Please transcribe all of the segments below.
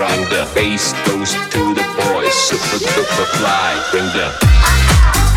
around the bass goes to the boys super duper fly bring the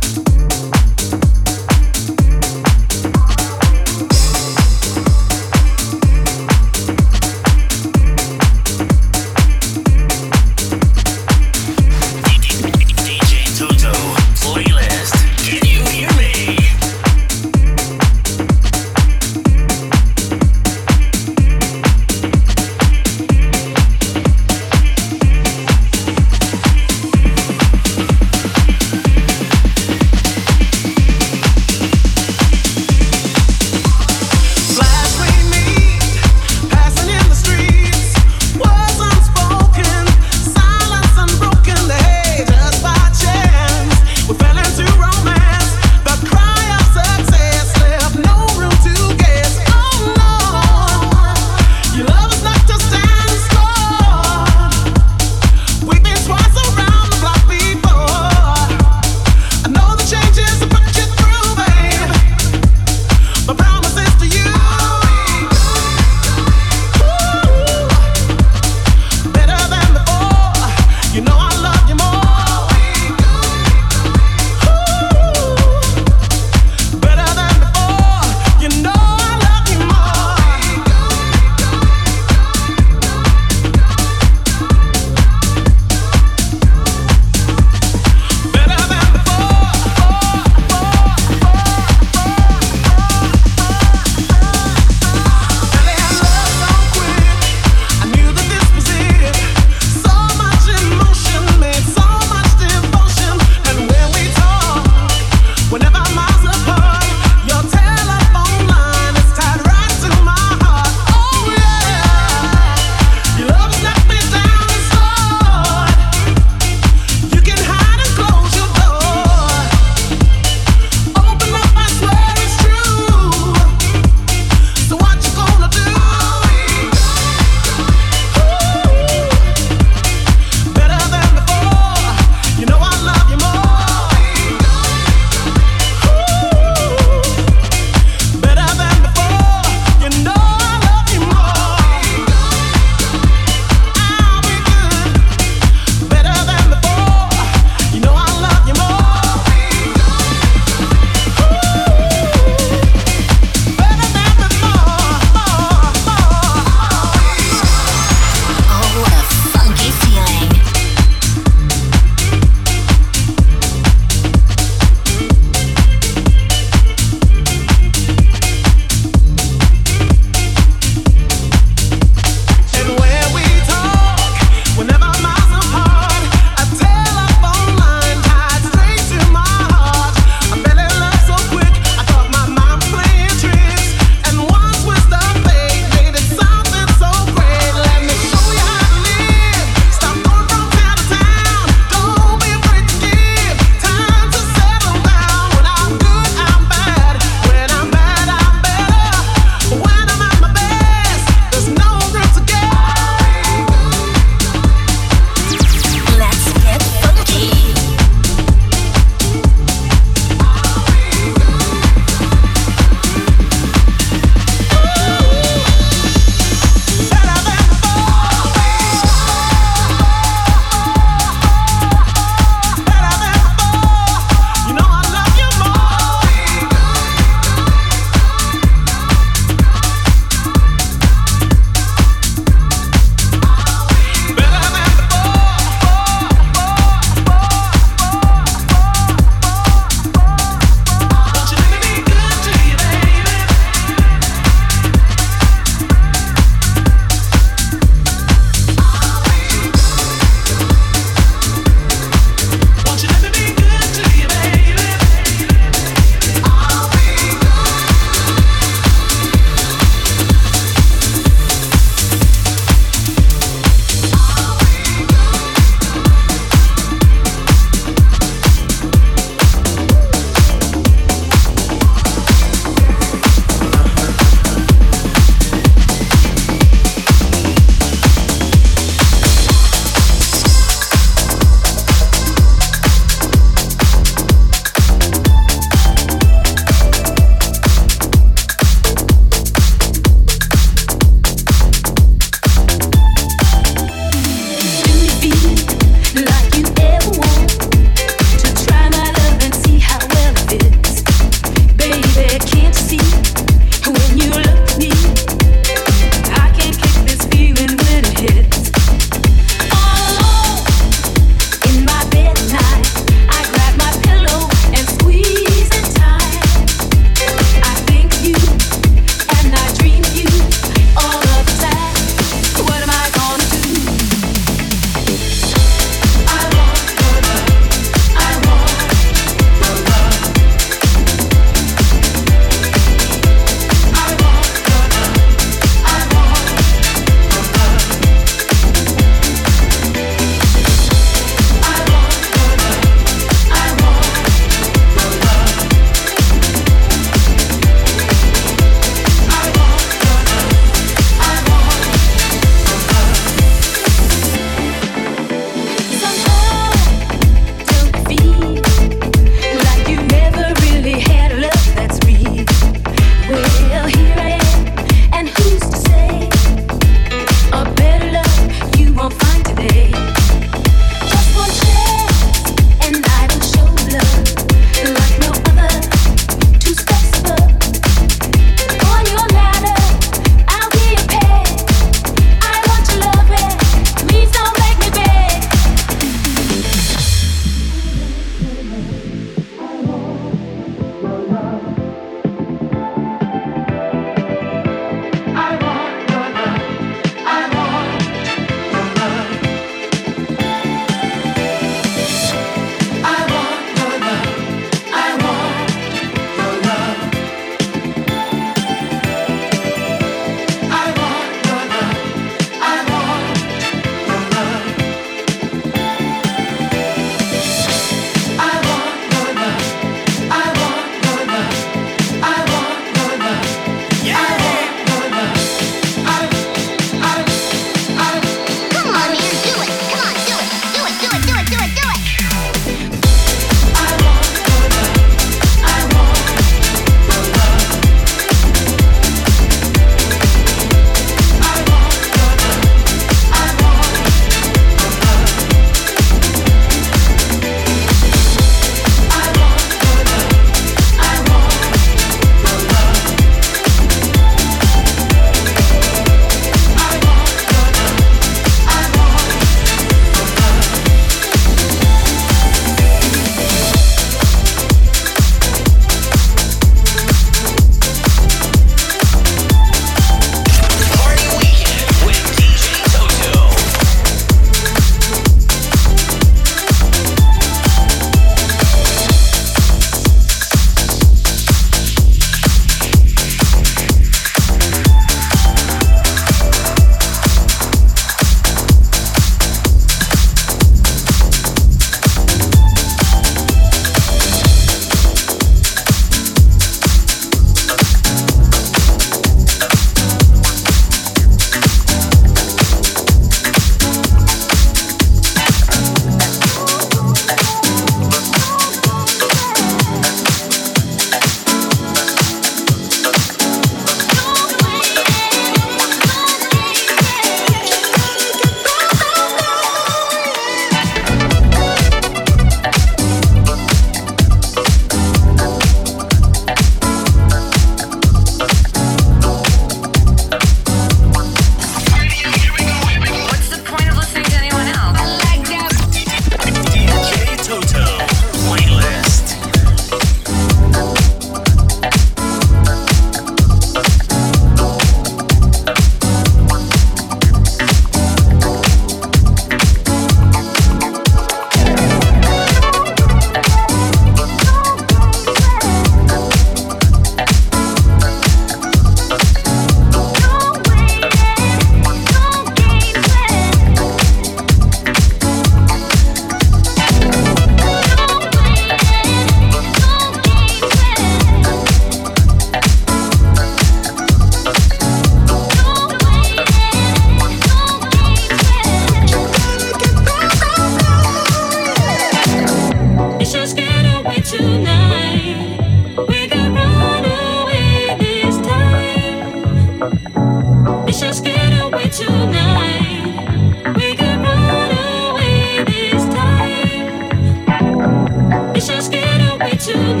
to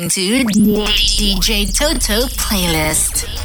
listening to DJ Toto Playlist.